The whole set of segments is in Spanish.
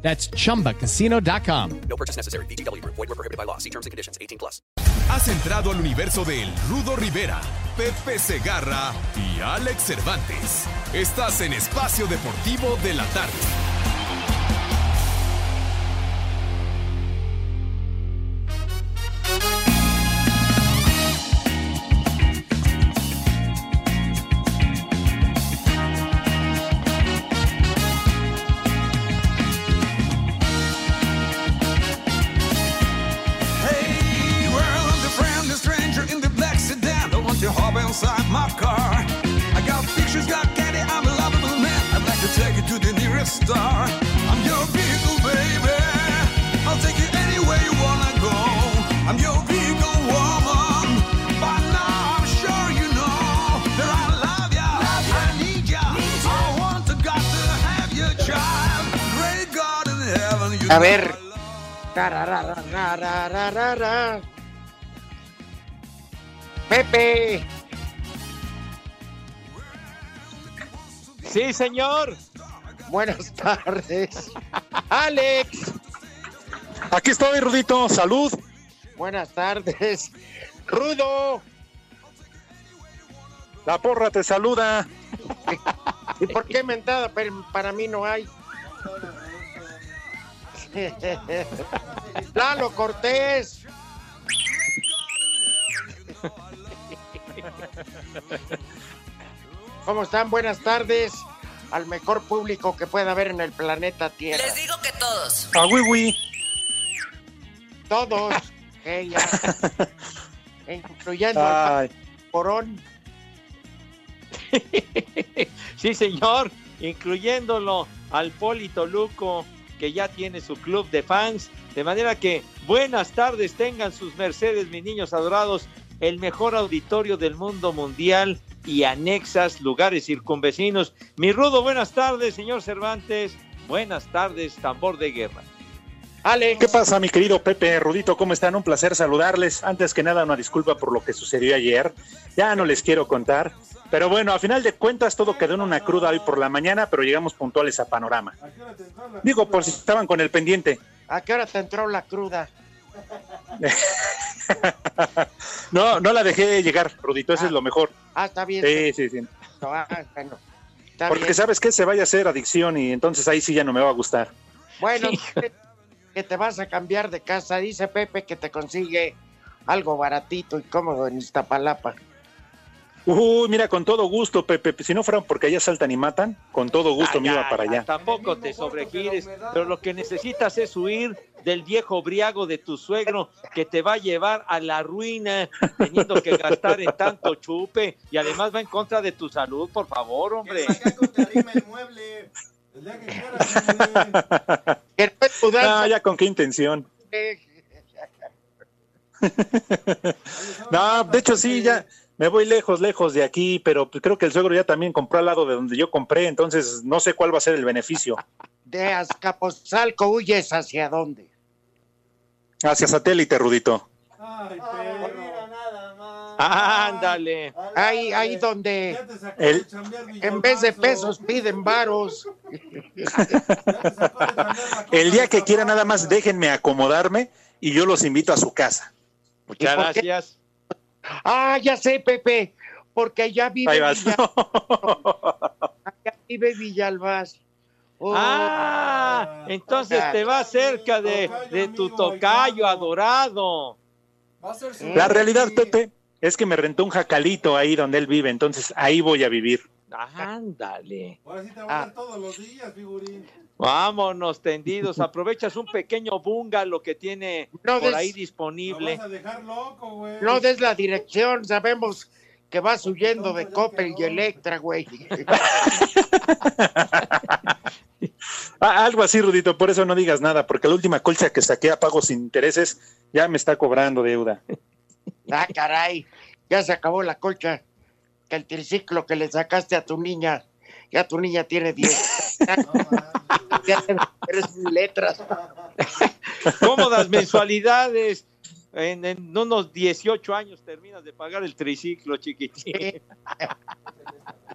That's chumbacasino.com. No purchase necessary. BGW. Void were prohibited by law. See terms and conditions. 18 plus. Has entrado al universo de El Rudo Rivera, Pepe Segarra y Alex Cervantes. Estás en Espacio Deportivo de la Tarde. Inside my car. I got pictures, got candy, I'm a lovable man. I'd like to take you to the nearest star. I'm your vehicle, baby. I'll take you anywhere you wanna go. I'm your vehicle, woman. By now, I'm sure you know that I love ya. I need ya. I want to, got to have your child. Great God in heaven, you A know ver. Love. Pepe, Sí, señor. buenas tardes. Alex, Aquí estoy, Rudito. Salud. buenas tardes. Rudo, La porra te saluda. ¿y por qué mentada? Pero para mí no hay. Lalo Cortés. ¿Cómo están? Buenas tardes al mejor público que pueda haber en el planeta Tierra. Les digo que todos. A Wiwi. Todos, ella, incluyendo al Ay, porón. Sí, señor. Incluyéndolo al Polito Luco, que ya tiene su club de fans. De manera que buenas tardes tengan sus mercedes, mis niños adorados. El mejor auditorio del mundo mundial y anexas lugares circunvecinos. Mi rudo, buenas tardes, señor Cervantes. Buenas tardes, tambor de guerra. Alex, ¿Qué pasa, mi querido Pepe, Rudito? ¿Cómo están? Un placer saludarles. Antes que nada, una disculpa por lo que sucedió ayer. Ya no les quiero contar. Pero bueno, a final de cuentas, todo quedó en una cruda hoy por la mañana, pero llegamos puntuales a Panorama. Digo, por si estaban con el pendiente. ¿a qué hora te entró la cruda? No, no la dejé llegar, Rudito, eso es lo mejor. Ah, está bien. Sí, sí, sí. Ah, bueno, está Porque bien. sabes que se vaya a hacer adicción y entonces ahí sí ya no me va a gustar. Bueno, que te vas a cambiar de casa. Dice Pepe que te consigue algo baratito y cómodo en Iztapalapa. Uy, mira, con todo gusto, Pepe. Si no fueran porque allá saltan y matan, con todo gusto Ah, me ya, iba para allá. Tampoco te sobregires, pero lo que necesitas es huir del viejo briago de tu suegro que te va a llevar a la ruina teniendo que gastar en tanto chupe y además va en contra de tu salud, por favor, hombre. Que no es mudanza, Ah, ya con qué intención. No, de hecho sí, ya me voy lejos, lejos de aquí, pero pues creo que el suegro ya también compró al lado de donde yo compré, entonces no sé cuál va a ser el beneficio. de Azcapotzalco huyes hacia dónde. Hacia satélite, Rudito. Ándale. Ahí, ahí donde El, en vez de pesos piden varos. el día que quiera nada más déjenme acomodarme y yo los invito a su casa. Muchas gracias. Ah, ya sé, Pepe, porque ya vive, Ahí vas. Ya vive Villalbaz. Oh, Ah, entonces te va cerca de, de tu tocayo adorado. La realidad, Pepe, es que me rentó un jacalito ahí donde él vive, entonces ahí voy a vivir. Ándale. Ahora sí te Ah. a ver todos los días, figurín. Vámonos tendidos. Aprovechas un pequeño bungalow que tiene No por des- ahí Lo disponible. vas a dejar loco, güey. No des la dirección, sabemos que vas huyendo de Coppel y Electra, güey. Ah, algo así, Rudito, por eso no digas nada, porque la última colcha que saqué a pagos sin intereses ya me está cobrando deuda. Ah, caray, ya se acabó la colcha. Que el triciclo que le sacaste a tu niña, ya tu niña tiene 10. tres letras. Cómodas mensualidades. En, en unos 18 años terminas de pagar el triciclo, chiquitín.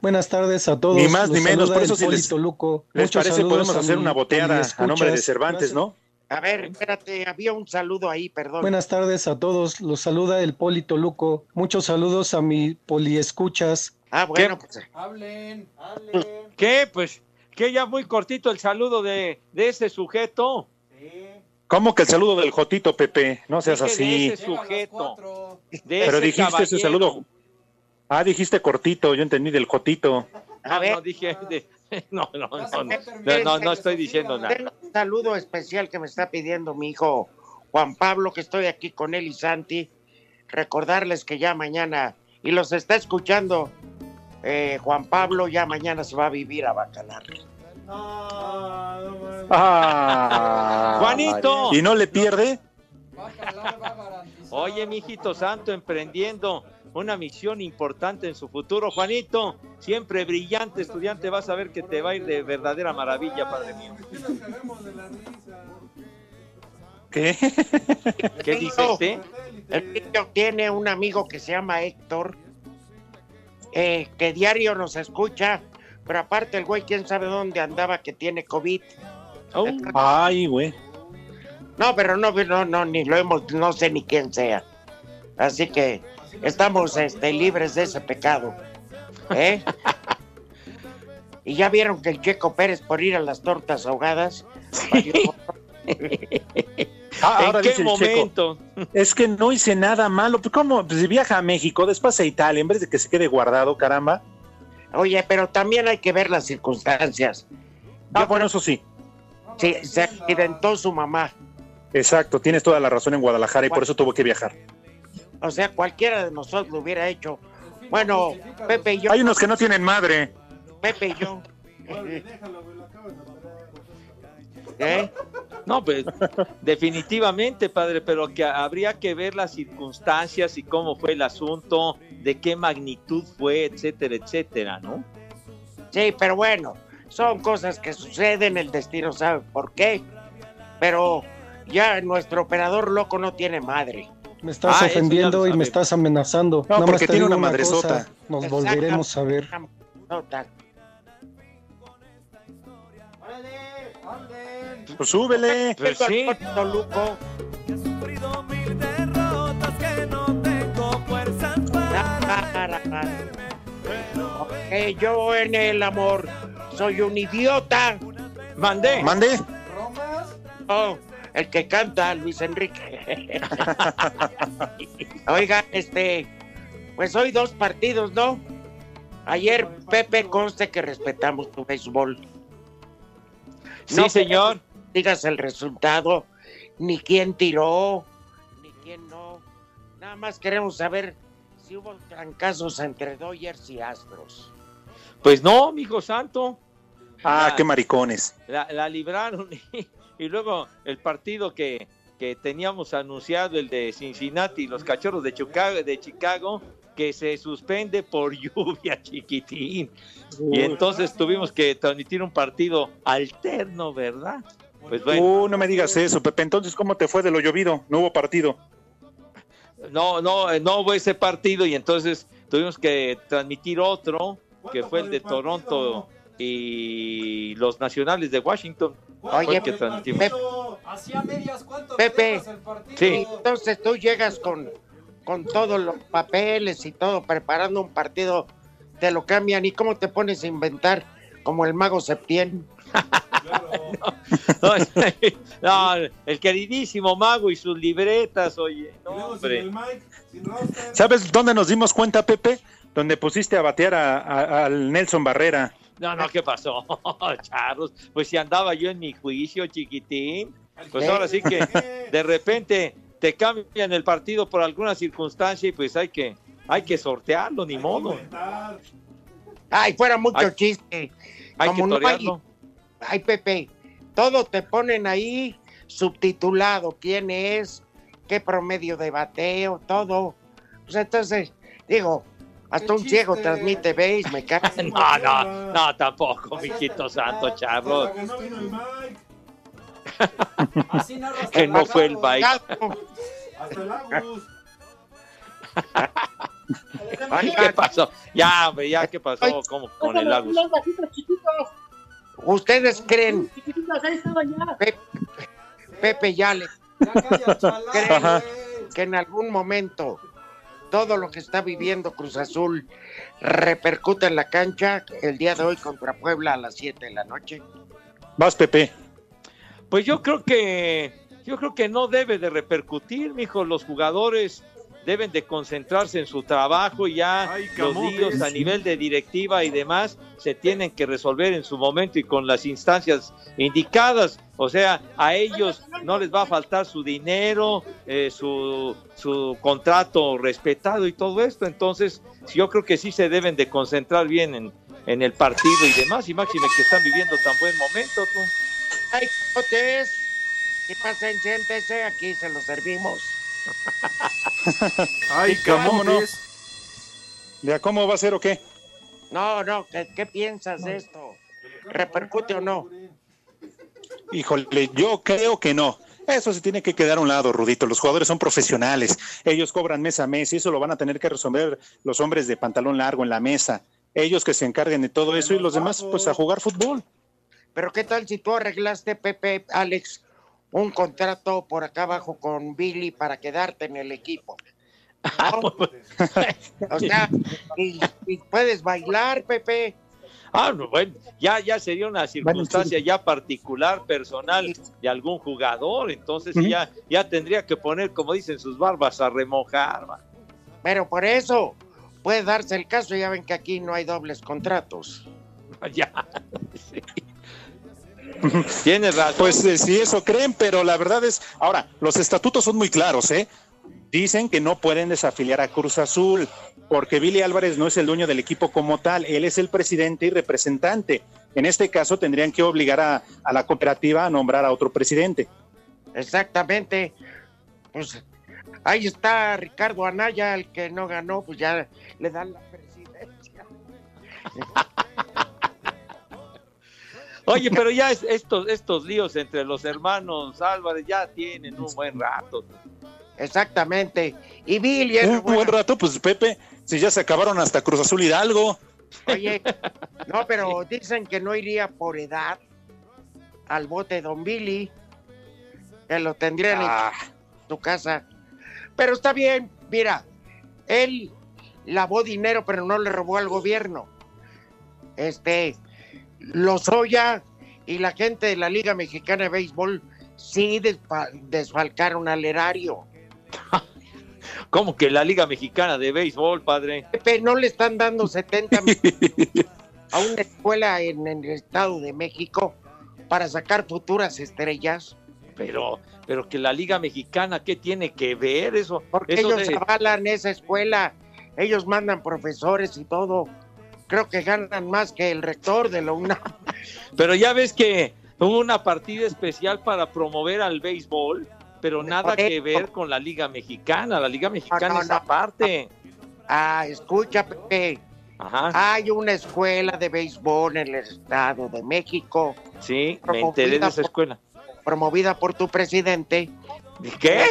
Buenas tardes a todos. Ni más Los ni menos, por eso si les, Polito Luco. les parece saludos podemos a hacer mi una boteada a nombre de. Cervantes, ¿no? A ver, espérate, había un saludo ahí, perdón. Buenas tardes a todos. Los saluda el Polito Luco. Muchos saludos a mi poliescuchas. Ah, bueno, pues Hablen, hablen. ¿Qué? Pues que ya muy cortito el saludo de, de ese sujeto. ¿Cómo que el saludo del Jotito, Pepe? No seas Dije así. De ese sujeto. de Pero ese dijiste ese caballero. saludo. Ah, dijiste cortito, yo entendí del Jotito. a No, ver, no dije. de- no, no, no, no, no no, no, no estoy diciendo nada. tengo un saludo especial que me está pidiendo mi hijo Juan Pablo, que estoy aquí con él y Santi. Recordarles que ya mañana, y los está escuchando eh, Juan Pablo, ya mañana se va a vivir a Bacalar. Ah, no. Ah, Juanito. ¿Y no le pierde? Oye, mijito santo, emprendiendo una misión importante en su futuro. Juanito, siempre brillante estudiante, vas a ver que te va a ir de verdadera maravilla, padre mío. ¿Qué? ¿Qué dice usted? El niño tiene un amigo que se llama Héctor, eh, que diario nos escucha, pero aparte el güey, quién sabe dónde andaba que tiene COVID. Oh, Ay, güey. No, pero no, no, no, ni lo hemos, no sé ni quién sea. Así que estamos este, libres de ese pecado. ¿eh? y ya vieron que el Checo Pérez por ir a las tortas ahogadas. Ah, ¿En qué dice el Checo, momento? es que no hice nada malo. Pues, ¿Cómo? Pues si viaja a México, después a Italia, en vez de que se quede guardado, caramba. Oye, pero también hay que ver las circunstancias. Ah, bueno, eso sí. Sí, se accidentó su mamá. Exacto, tienes toda la razón en Guadalajara y por eso tuvo que viajar. O sea, cualquiera de nosotros lo hubiera hecho. Bueno, Pepe y yo. Hay unos que no tienen madre. Pepe y yo. ¿eh? No, pues definitivamente, padre, pero que habría que ver las circunstancias y cómo fue el asunto, de qué magnitud fue, etcétera, etcétera, ¿no? Sí, pero bueno, son cosas que suceden, el destino sabe por qué. Pero ya nuestro operador loco no tiene madre. Me estás Ah, ofendiendo y me estás amenazando. No, Nada porque más te tiene digo una cosa, madresota. Nos volveremos a ver. Nota. Pues súbele. Pues sí. Toluco. Ok, yo en el amor soy un idiota. Mandé. Mande. ¿Romas? Oh, el que canta, Luis Enrique. Oiga, este, pues hoy dos partidos, ¿no? Ayer, Pepe, conste que respetamos tu béisbol. Sí, No señor. Digas el resultado, ni quién tiró, ni quién no. Nada más queremos saber si hubo trancazos entre Dodgers y Astros. Pues no, mijo santo. Ah, La- qué maricones. la, la libraron y, y luego el partido que, que teníamos anunciado, el de Cincinnati, los cachorros de Chicago, de Chicago, que se suspende por lluvia, chiquitín. Y entonces tuvimos que transmitir un partido alterno, ¿verdad? Pues bueno, Uh, no me digas eso, Pepe. Entonces, ¿cómo te fue de lo llovido? No hubo partido. no, no, eh, no hubo ese partido y entonces tuvimos que transmitir otro, que ¿Cuánto fue el de? Toronto y los nacionales de Washington. Oye, Fue el que El transmitimos. partido, Hacía medias, ¿cuánto Pepe. el partido? Sí. Entonces tú llegas con, con todos los papeles y todo, preparando un partido, te lo cambian y cómo te pones a inventar como el mago Septién. Claro. No, no, el queridísimo mago y sus libretas, oye. No, hombre. el Mike, sin roster. ¿Sabes dónde nos dimos cuenta, Pepe? Donde pusiste a batear a- a- al Nelson Barrera. No, no, ¿qué pasó, Charlos? Pues si andaba yo en mi juicio, chiquitín. Pues ahora sí que de repente te cambian el partido por alguna circunstancia y pues hay que, hay que sortearlo, ni Hay modo. Ay, fuera mucho Ay, chiste. Hay Como que no hay- ay Pepe, todo te ponen ahí subtitulado, quién es, qué promedio de bateo, todo. Pues entonces, digo, hasta ¡Qué un ciego transmite base, me cae. No, no, no, tampoco, mijito santo, que no vino el Mike. Así narra hasta Que no fue el. Mike. Hasta el Agus. Ay, ¿Qué pasó? Ya, hombre, ya, ¿qué pasó? ¿Cómo con el Agus? ¿Ustedes creen? Pe- Pepe ya le Ya calla, chalán, que en algún momento todo lo que está viviendo Cruz Azul repercute en la cancha el día de hoy contra Puebla a las 7 de la noche. Vas, Pepe. Pues yo creo que yo creo que no debe de repercutir, mijo. Los jugadores deben de concentrarse en su trabajo y ya Ay, los líos a nivel de directiva y demás se tienen que resolver en su momento y con las instancias indicadas. O sea, a ellos no les va a faltar su dinero, eh, su, su contrato respetado y todo esto. Entonces, yo creo que sí se deben de concentrar bien en, en el partido y demás. Y máxime que están viviendo tan buen momento. tú. ¡Ay, cotes! ¿Qué pasa, siéntese? Aquí se lo servimos. Ay, ¿Cómo no? camotes. ¿Ya cómo va a ser o qué? No, no, ¿qué, qué piensas de esto? ¿Repercute o no? Híjole, yo creo que no. Eso se tiene que quedar a un lado, Rudito. Los jugadores son profesionales. Ellos cobran mes a mes y eso lo van a tener que resolver los hombres de pantalón largo en la mesa. Ellos que se encarguen de todo eso y los demás, pues a jugar fútbol. Pero ¿qué tal si tú arreglaste, Pepe, Alex, un contrato por acá abajo con Billy para quedarte en el equipo? ¿No? o sea, y, y puedes bailar, Pepe. Ah, no, bueno, ya, ya sería una circunstancia ya particular, personal de algún jugador, entonces ya, ya tendría que poner, como dicen sus barbas, a remojar. va. Pero por eso puede darse el caso, ya ven que aquí no hay dobles contratos. Ya, sí. Tienes razón. Pues eh, sí, eso creen, pero la verdad es, ahora, los estatutos son muy claros, ¿eh? Dicen que no pueden desafiliar a Cruz Azul, porque Billy Álvarez no es el dueño del equipo como tal, él es el presidente y representante. En este caso tendrían que obligar a, a la cooperativa a nombrar a otro presidente. Exactamente. Pues ahí está Ricardo Anaya, el que no ganó, pues ya le dan la presidencia. Oye, pero ya es- estos, estos líos entre los hermanos Álvarez ya tienen un buen rato. Exactamente. Y Billy es Un bueno. buen rato, pues Pepe, si ya se acabaron hasta Cruz Azul Hidalgo. Oye, no, pero dicen que no iría por edad al bote Don Billy, que lo tendrían Ah, en su casa. Pero está bien, mira, él lavó dinero, pero no le robó al gobierno. Este, Lozoya y la gente de la Liga Mexicana de Béisbol sí desfa- desfalcaron al erario. Como que la Liga Mexicana de Béisbol, padre. Pepe, no le están dando 70 millones a una escuela en, en el Estado de México para sacar futuras estrellas, Pero, pero que la Liga Mexicana, ¿qué tiene que ver eso? porque eso ellos de- avalan esa escuela, ellos mandan profesores y todo. Creo que ganan más que el rector de la UNAM. Pero ya ves que hubo una partida especial para promover al béisbol, pero nada que ver con la Liga Mexicana. La Liga Mexicana no, es no. aparte. Ah, escucha, Pepe, Ajá, hay una escuela de béisbol en el Estado de México, sí, me enteré de esa escuela. promovida por tu presidente. ¿Y ¿Qué?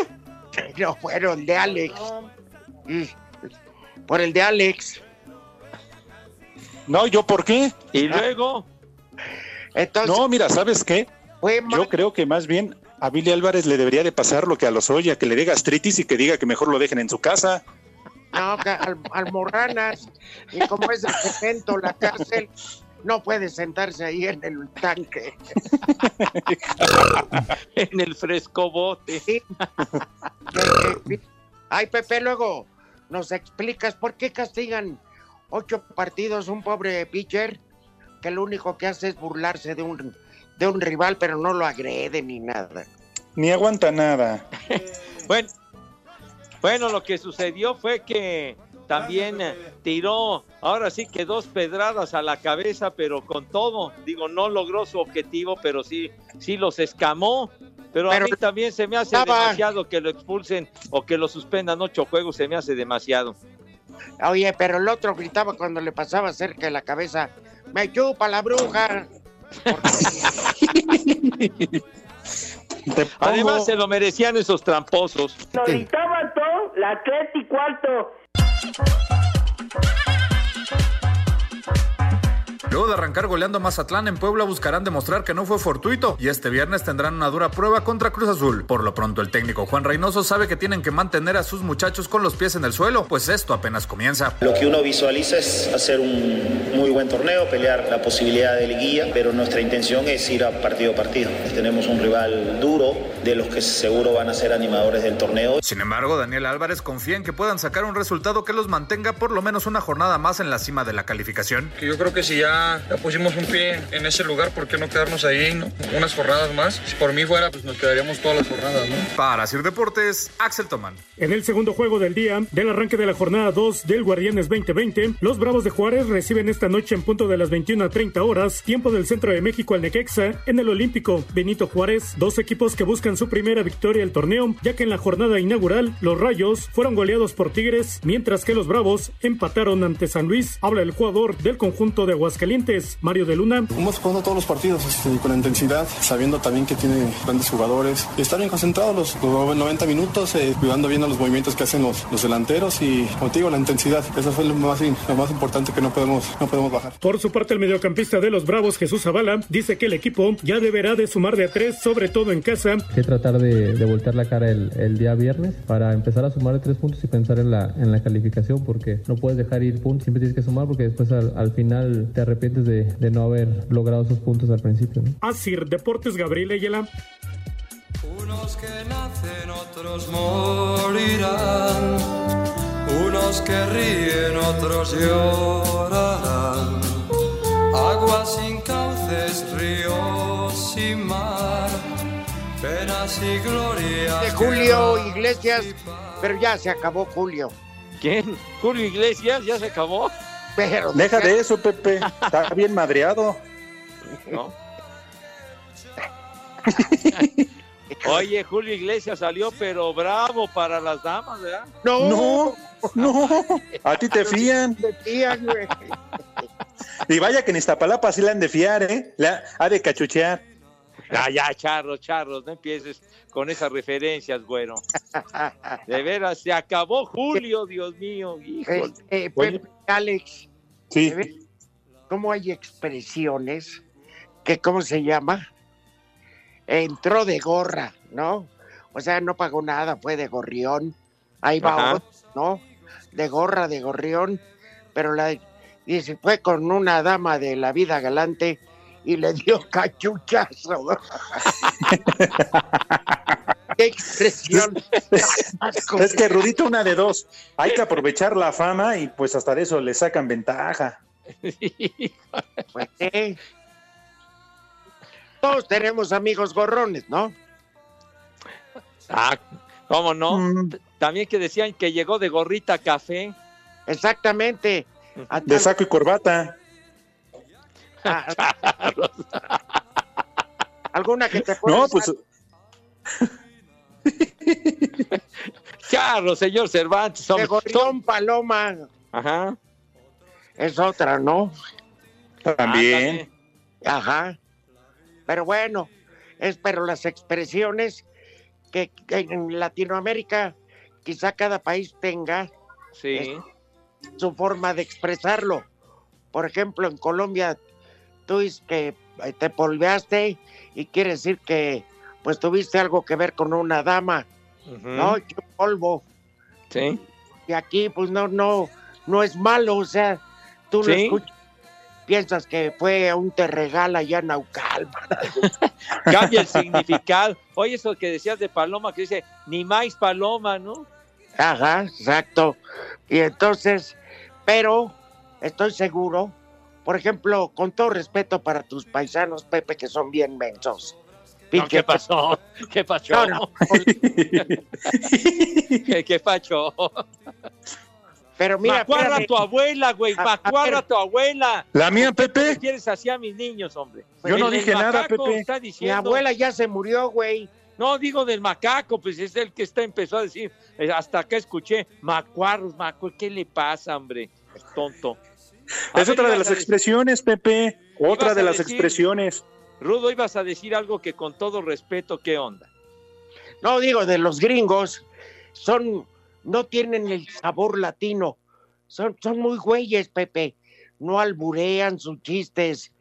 No, bueno, el de Alex. Por el de Alex. No, ¿yo por qué? Y luego, Entonces, No, mira, ¿sabes qué? fue Yo creo que más bien a Billy Álvarez le debería de pasar lo que a los Oya, que le dé gastritis y que diga que mejor lo dejen en su casa. No, al- almorranas. Y como es el cemento, la cárcel, no puede sentarse ahí en el tanque. en el frescobote. Sí. Ay, Pepe, luego nos explicas por qué castigan ocho partidos un pobre pitcher que lo único que hace es burlarse de un, de un rival, pero no lo agrede ni nada. Ni aguanta nada. Bueno, bueno, lo que sucedió fue que también tiró, ahora sí que dos pedradas a la cabeza, pero con todo, digo, no logró su objetivo, pero sí, sí los escamó. Pero, a mí también se me hace estaba- demasiado que lo expulsen o que lo suspendan ocho juegos, se me hace demasiado. Oye, pero el otro gritaba cuando le pasaba cerca de la cabeza, me chupa la bruja. Además se lo merecían esos tramposos. Ahorita todo, la tres y cuarto. Luego de arrancar goleando a Mazatlán en Puebla buscarán demostrar que no fue fortuito y este viernes tendrán una dura prueba contra Cruz Azul. Por lo pronto el técnico Juan Reynoso sabe que tienen que mantener a sus muchachos con los pies en el suelo, pues esto apenas comienza. Lo que uno visualiza es hacer un muy buen torneo, pelear la posibilidad de liguilla, pero nuestra intención es ir a partido a partido. Tenemos un rival duro, de los que seguro van a ser animadores del torneo. Sin embargo, Daniel Álvarez confía en que puedan sacar un resultado que los mantenga por lo menos una jornada más en la cima de la calificación. que yo creo que si ya, ya pusimos un pie en ese lugar, ¿por qué no quedarnos ahí no? unas jornadas más? Si por mí fuera, pues nos quedaríamos todas las jornadas, ¿no? Para Sir Deportes, Axel Tomán. En el segundo juego del día, del arranque de la jornada 2 del Guardianes 2020, los Bravos de Juárez reciben esta noche en punto de las 21 a 30 horas, tiempo del centro de México al Necaxa, en el Olímpico Benito Juárez, dos equipos que buscan su primera victoria del torneo, ya que en la jornada inaugural, los Rayos fueron goleados por Tigres, mientras que los Bravos empataron ante San Luis. Habla el jugador del conjunto de Aguascalientes, Mario de Luna. Vamos jugando todos los partidos este, con intensidad, sabiendo también que tiene grandes jugadores. Estar bien concentrados los, los 90 minutos, eh, cuidando bien a los movimientos que hacen los, los delanteros y, como te digo, la intensidad. Eso fue lo más, lo más importante que no podemos, no podemos bajar. Por su parte, el mediocampista de los Bravos, Jesús Zavala, dice que el equipo ya deberá de sumar de a tres, sobre todo en casa, que tratar de, de voltear la cara el, el día viernes para empezar a sumar de tres puntos y pensar en la, en la calificación porque no puedes dejar ir puntos, siempre tienes que sumar porque después al, al final te arrepientes de, de no haber logrado esos puntos al principio. ¿no? Asir Deportes Gabriel Ayala. Unos que nacen, otros morirán. Unos que ríen, otros llorarán. Agua sin cauces, ríos sin mar. Penas y glorias. De Julio Iglesias, pero ya se acabó Julio. ¿Quién? ¿Julio Iglesias? ¿Ya se acabó? Pero Deja de eso, Pepe. Está bien madreado. ¿No? Oye, Julio Iglesias salió, pero bravo para las damas, ¿verdad? No, no. A ti te fían. Te fían, güey. Y vaya que en Iztapalapa sí le han de fiar, ¿eh? Le ha, ha de cachuchear. Ah, ya, charros, charros, no empieces con esas referencias, güero. De veras, se acabó Julio, Dios mío, híjole. Este. Pepe, Alex, Sí. ¿ves ¿cómo hay expresiones que, ¿cómo se llama? Entró de gorra, ¿no? O sea, no pagó nada, fue de gorrión. Ahí va Ajá. otro, ¿no? De gorra, de gorrión. Pero la dice, fue con una dama de la vida galante y le dio cachuchazo. ¿Qué expresión? Es que Rudito, una de dos. Hay que aprovechar la fama y pues hasta de eso le sacan ventaja. Pues, sí. Todos tenemos amigos gorrones, ¿no? Ah, ¿cómo no? Mm. También que decían que llegó de gorrita café. Exactamente. A De saco y corbata. ¿Alguna que te No, pues Charro, señor Cervantes. de hombre. gorrión paloma? Ajá. Es otra, ¿no? también. Ajá. Pero bueno, es pero las expresiones que, que en Latinoamérica quizá cada país tenga Sí. su forma de expresarlo. Por ejemplo, en Colombia tú dices que eh, te polveaste y quiere decir que pues tuviste algo que ver con una dama. ¿no? Yo polvo. Sí. Y aquí pues no, no, no es malo, o sea, tú lo escuchas, piensas que fue un te regala allá en Naucalpan. Cambia el significado. Oye, eso que decías de paloma, que dice, ni más paloma, ¿no? Ajá, exacto. Y entonces, pero estoy seguro, por ejemplo, con todo respeto para tus paisanos, Pepe, que son bien mensos. No, ¿Qué pasó? ¿Qué pasó? No, no, ¿Qué, qué pasó? Pero mira, Macuarra a tu abuela, güey. A Macuarra a tu abuela. La mía, ¿Por qué Pepe. te quieres así a mis niños, hombre? Yo no dije nada, macaco Pepe. Está Mi diciendo, abuela ya se murió, güey. No, digo del macaco, pues es el que está empezó a decir. eh, Hasta acá escuché, macuarros, macuarros. ¿Qué le pasa, hombre? Es tonto. Es ver, otra de las expresiones, Pepe. Otra de las decir- expresiones. Rudo, ibas a decir algo que con todo respeto, ¿qué onda? No digo de los gringos, son, no tienen el sabor latino, son, son muy güeyes, Pepe, no alburean sus chistes,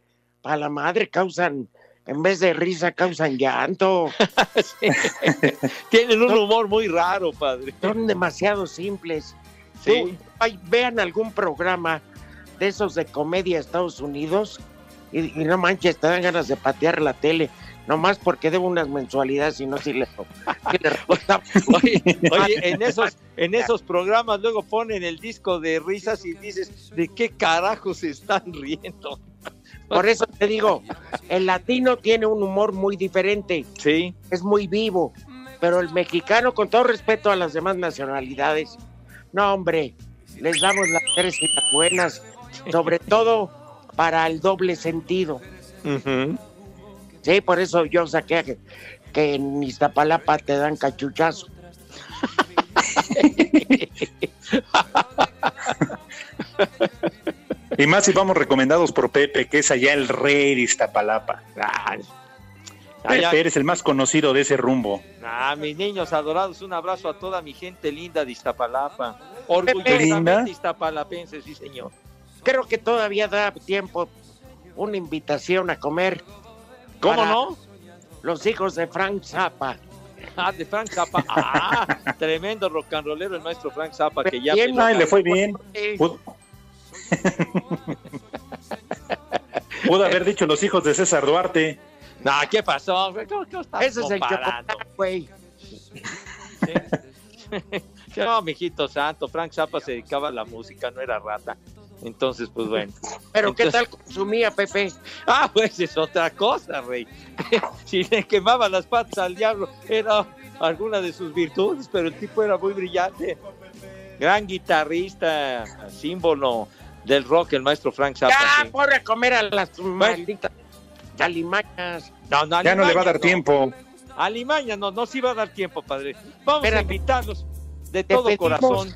para la madre causan, en vez de risa causan llanto, Tienen un humor muy raro, padre. son demasiado simples. Sí. Tú, ay, vean algún programa de esos de comedia Estados Unidos y, y no manches, te dan ganas de patear la tele, nomás porque debo unas mensualidades y no si le, si le. Oye, oye, en esos, en esos programas luego ponen el disco de risas y dices, ¿de qué carajos se están riendo? Por eso te digo, el latino tiene un humor muy diferente, Sí. es muy vivo, pero el mexicano, con todo respeto a las demás nacionalidades, no hombre, les damos las tres y las buenas, sobre todo para el doble sentido. Sí, por eso yo saqué que, que en Iztapalapa te dan cachuchazo. Y más si vamos recomendados por Pepe, que es allá el rey de Iztapalapa. Ay, Pepe, eres el más conocido de ese rumbo. Ah, mis niños adorados, un abrazo a toda mi gente linda de Iztapalapa. ¿Linda? Orgullosamente iztapalapense, sí, señor. Creo que todavía da tiempo una invitación a comer. ¿Cómo no? Los hijos de Frank Zappa. Ah, de Frank Zappa. Ah, tremendo rock and rollero el maestro Frank Zappa que ya Bien, le fue bien. Pudo, pudo haber dicho los hijos de César Duarte. No, ¿qué pasó? ¿Qué, qué estás Ese es el chocolate, güey. No, mijito santo, Frank Zappa se dedicaba a la música, no era rata. Entonces, pues bueno. Pero ¿qué tal consumía, Pepe? Ah, pues es otra cosa, rey. si le quemaba las patas al diablo, era alguna de sus virtudes, pero el tipo era muy brillante. Gran guitarrista, símbolo del rock, el maestro Frank Zappa. Ya, sí. por a comer a las malditas alimañas. No, no, Ya no le va a dar tiempo. Alimaña, no, no sí va a dar tiempo, padre. Vamos a Espérate. invitarlos de todo pedimos- corazón.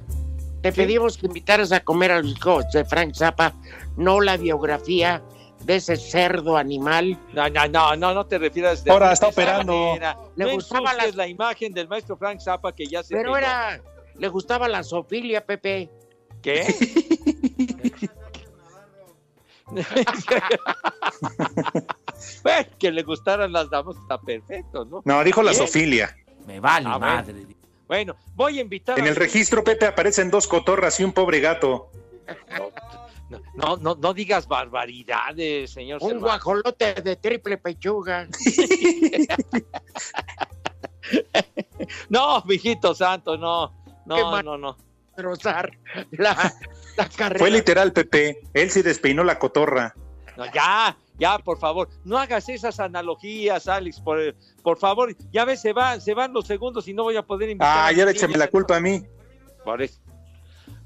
Te pedimos que invitaras a comer a los hijos de Frank Zappa, no la biografía de ese cerdo animal. No, no, no, no, no te refieras de Ahora está operando. manera. Le no gustaba la- la imagen del maestro Frank Zappa que ya se Pero era, le gustaba la sofilia, Pepe. ¿Qué? bueno, que le gustaran las damas está perfecto, ¿no? No, dijo la. Sofilia. Me vale Ah, madre. Bueno, voy a invitar En a- el registro, Pepe, aparecen dos cotorras y un pobre gato. No, no, no digas barbaridades, señor. Un Cervantes. guajolote de triple pechuga. No, mijito santo, no. Qué No, no, no. Destrozar la, la carrera. Fue literal, Pepe. Él sí despeinó la cotorra. No, ya, ya, por favor, no hagas esas analogías, Alex, por, por favor. Ya ves, se van, se van los segundos y no voy a poder invitar. Ah, ya échame la culpa a mí. Por eso.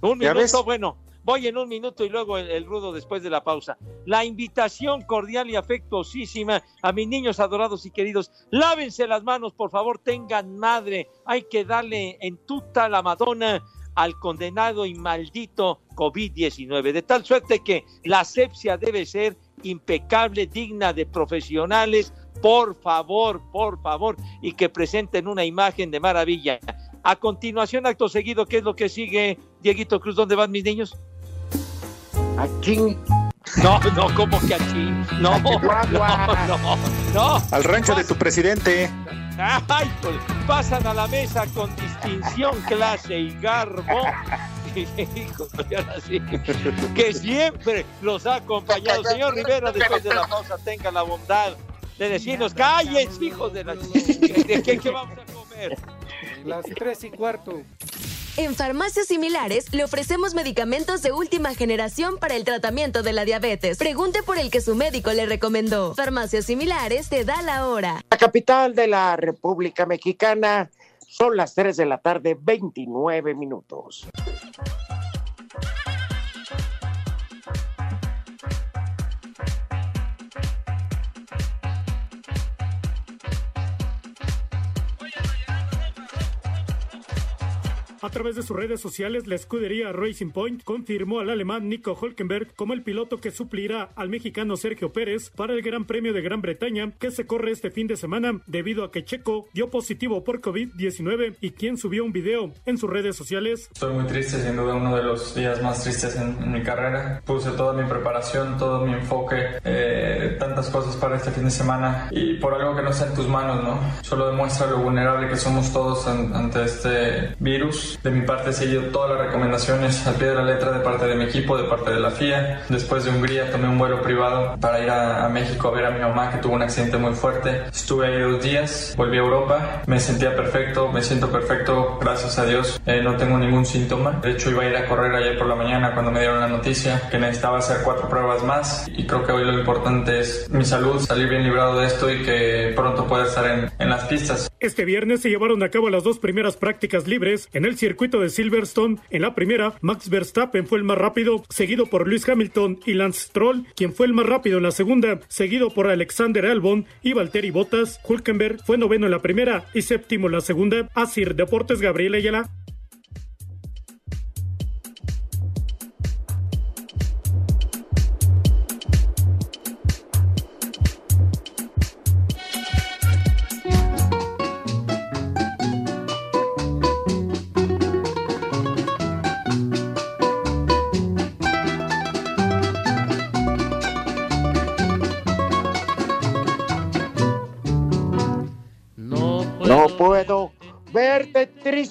Un ¿Ya minuto, ves? bueno, voy en un minuto y luego el, el rudo después de la pausa. La invitación cordial y afectuosísima a mis niños adorados y queridos. Lávense las manos, por favor, tengan madre. Hay que darle en tuta la Madonna al condenado y maldito COVID-19. De tal suerte que la asepsia debe ser impecable, digna de profesionales. Por favor, por favor, y que presenten una imagen de maravilla. A continuación, acto seguido, ¿qué es lo que sigue, Dieguito Cruz? ¿Dónde van mis niños? Achín. No, no, ¿cómo que aquí? No, no, no, no. Al rancho de tu presidente. Ay, pues, pasan a la mesa con distinción, clase y garbo. Sí, que siempre los ha acompañado. Señor Rivera, después de la pausa, tenga la bondad de decirnos, cállense, hijos de la... ¿De qué, qué vamos a comer? Las tres y cuarto. En farmacias similares le ofrecemos medicamentos de última generación para el tratamiento de la diabetes. Pregunte por el que su médico le recomendó. Farmacias similares te da la hora. La capital de la República Mexicana son las 3 de la tarde, 29 minutos. A través de sus redes sociales, la escudería Racing Point confirmó al alemán Nico Holkenberg como el piloto que suplirá al mexicano Sergio Pérez para el Gran Premio de Gran Bretaña que se corre este fin de semana debido a que Checo dio positivo por COVID-19 y quien subió un video en sus redes sociales. Estoy muy triste, sin duda uno de los días más tristes en, en mi carrera. Puse toda mi preparación, todo mi enfoque, eh, tantas cosas para este fin de semana y por algo que no está en tus manos, ¿no? Solo demuestra lo vulnerable que somos todos an- ante este virus. De mi parte seguido todas las recomendaciones al pie de la letra de parte de mi equipo, de parte de la FIA. Después de Hungría tomé un vuelo privado para ir a, a México a ver a mi mamá que tuvo un accidente muy fuerte. Estuve ahí dos días, volví a Europa, me sentía perfecto, me siento perfecto, gracias a Dios. Eh, no tengo ningún síntoma. De hecho iba a ir a correr ayer por la mañana cuando me dieron la noticia que necesitaba hacer cuatro pruebas más y creo que hoy lo importante es mi salud, salir bien librado de esto y que pronto pueda estar en, en las pistas. Este viernes se llevaron a cabo las dos primeras prácticas libres en el circuito de Silverstone. En la primera, Max Verstappen fue el más rápido, seguido por Lewis Hamilton y Lance Stroll, quien fue el más rápido en la segunda, seguido por Alexander Albon y Valtteri Bottas. Hulkenberg fue noveno en la primera y séptimo en la segunda. Asir Deportes Gabriel Ayala.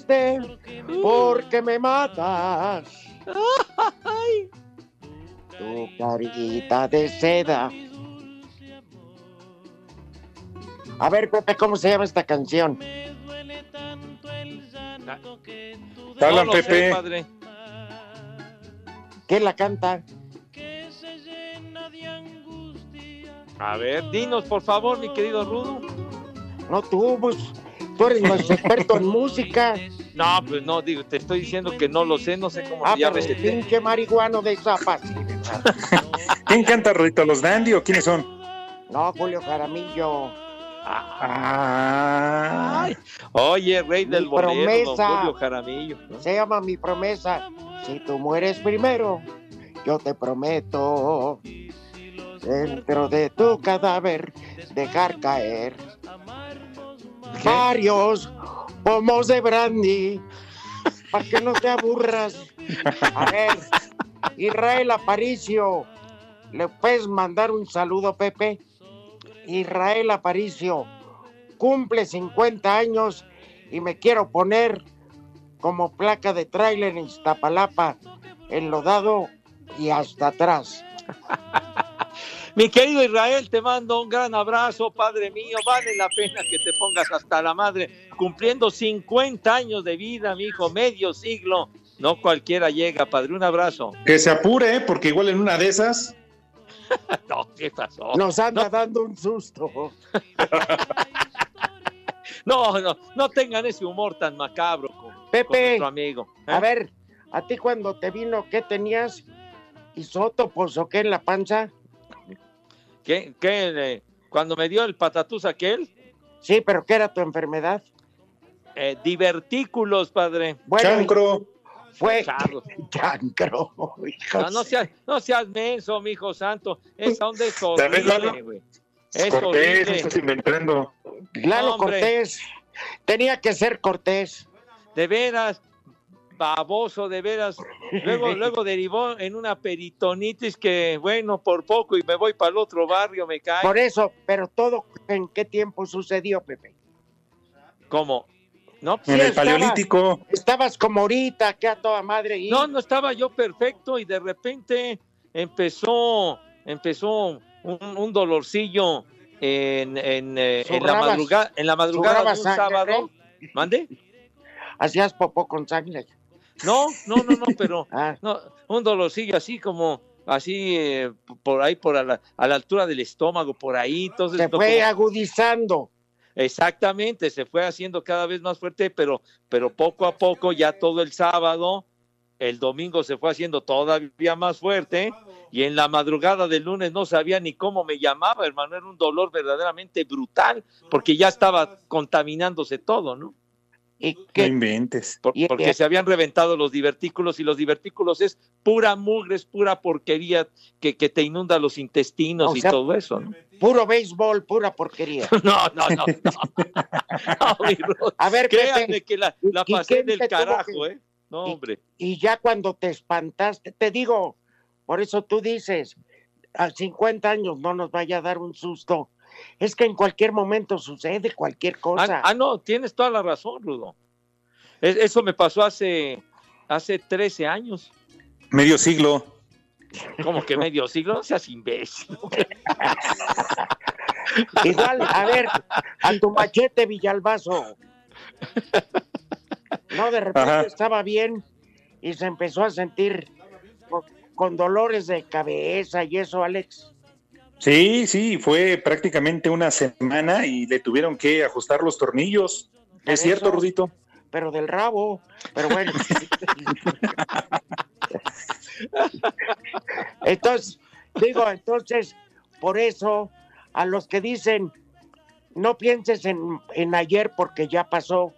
Triste porque me matas. Tu carita de seda. A ver, Pepe, ¿cómo se llama esta canción? Hablan, No lo sé, Pepe. padre. ¿Quién la canta? A ver, dinos por favor, mi querido Rudo. No tú, pues, tú eres nuestro experto en música. No, pues no, digo, te estoy diciendo que no lo sé, no sé cómo Ah, se llama pero tema. pinche marihuano de Zapas. ¿Quién canta, Rudito? ¿Los Dandy o quiénes son? No, Julio Jaramillo. Ah. Oye, rey del Mi bolero, don. Julio Jaramillo. ¿no? Se llama Mi Promesa. Si tú mueres primero, yo te prometo dentro de tu cadáver dejar caer varios pomos de brandy para que no te aburras. A ver, Israel Aparicio, ¿le puedes mandar un saludo, Pepe? Israel Aparicio, cumple 50 años y me quiero poner como placa de tráiler en Iztapalapa, enlodado y hasta atrás. Mi querido Israel, te mando un gran abrazo, padre mío. Vale la pena que te pongas hasta la madre, cumpliendo 50 años de vida, mi hijo, medio siglo. No cualquiera llega, padre. Un abrazo. Que se apure, ¿eh? porque igual en una de esas. No, ¿qué pasó? Nos anda dando un susto. No, no, no tengan ese humor tan macabro con, con Pepe, nuestro amigo. ¿eh? a ver, a ti cuando te vino, ¿qué tenías? ¿Isótopos o qué en la panza? ¿Qué, qué, eh, cuando me dio el patatús aquel? Sí, pero ¿qué era tu enfermedad? Eh, divertículos, padre. Bueno, Chancro. Fue Carlos. chancro. hijo. No, no seas, no seas menso, mijo santo. Esa onda es horrible, güey. Es Cortés, estás inventando. Lalo Hombre. Cortés. Tenía que ser Cortés. De veras, baboso, de veras. Luego, luego derivó en una peritonitis que, bueno, por poco y me voy para el otro barrio, me cae. Por eso, pero todo en qué tiempo sucedió, Pepe. ¿Cómo? No, En Sí, el estaba- paleolítico. Estabas como ahorita, que a toda madre. Y... No, no estaba yo perfecto y de repente empezó, empezó un, un dolorcillo en, en, eh, en la madrugada, en la madrugada de un sábado. ¿Mande? Hacías popó con sangre. No, no, no, no, pero Ah. no, un dolorcillo así como así eh, por ahí por a la, a la altura del estómago por ahí entonces Se fue agudizando. exactamente se fue haciendo cada vez más fuerte pero pero poco a poco ya todo el sábado el domingo se fue haciendo todavía más fuerte y en la madrugada del lunes no sabía ni cómo me llamaba hermano era un dolor verdaderamente brutal porque ya estaba contaminándose todo no ¿Y No inventes. Por- Y- porque se habían reventado los divertículos y los divertículos es pura mugre, es pura porquería que, que te inunda los intestinos O y sea, todo eso. ¿no? Puro béisbol, pura porquería. No, no, no. no. A ver, Créanme Pepe, que la, la ¿y pasé del carajo, que- ¿eh? No, hombre. Y ya cuando te espantaste, te digo, por eso tú dices, a 50 años no nos vaya a dar un susto. Es que en cualquier momento sucede cualquier cosa. Ah, ah, no, tienes toda la razón, Rudo. Es- eso me pasó hace, hace 13 años. Medio siglo. Como que medio siglo, no seas imbécil. Igual, a ver, a tu machete Villalbazo. No, de repente Ajá. estaba bien y se empezó a sentir con, con dolores de cabeza y eso, Alex. Sí, sí, fue prácticamente una semana y le tuvieron que ajustar los tornillos. Por ¿Es cierto. Rudito? pero del rabo. Pero bueno. entonces, digo, entonces, por eso, a los que dicen, no pienses en, en ayer porque ya pasó,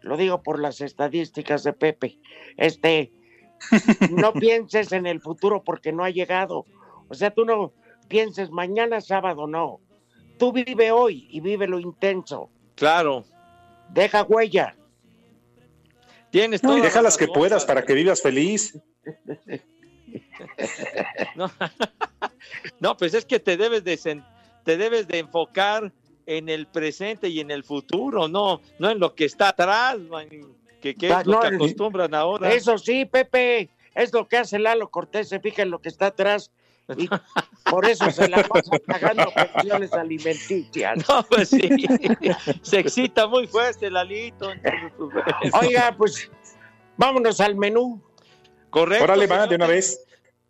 lo digo por las estadísticas de Pepe, este, no pienses en el futuro porque no ha llegado. O sea, tú no pienses mañana sábado, no. Tú vive hoy y vive lo intenso. Claro. Deja huella. Tienes No, y toda la déjalas que puedas para que vivas feliz. No, no, pues es que te debes de te debes de enfocar en el presente y en el futuro, no, no en lo que está atrás, man, que, que Ah, es lo que el- acostumbran ahora. Eso sí, Pepe, es lo que hace Lalo Cortés, se fija en lo que está atrás y por eso se la pasa pagando pensiones alimenticias. No, pues sí, se excita muy fuerte el alito. entonces, pues, Oiga, pues vámonos al menú. correcto. Órale, va, de una vez.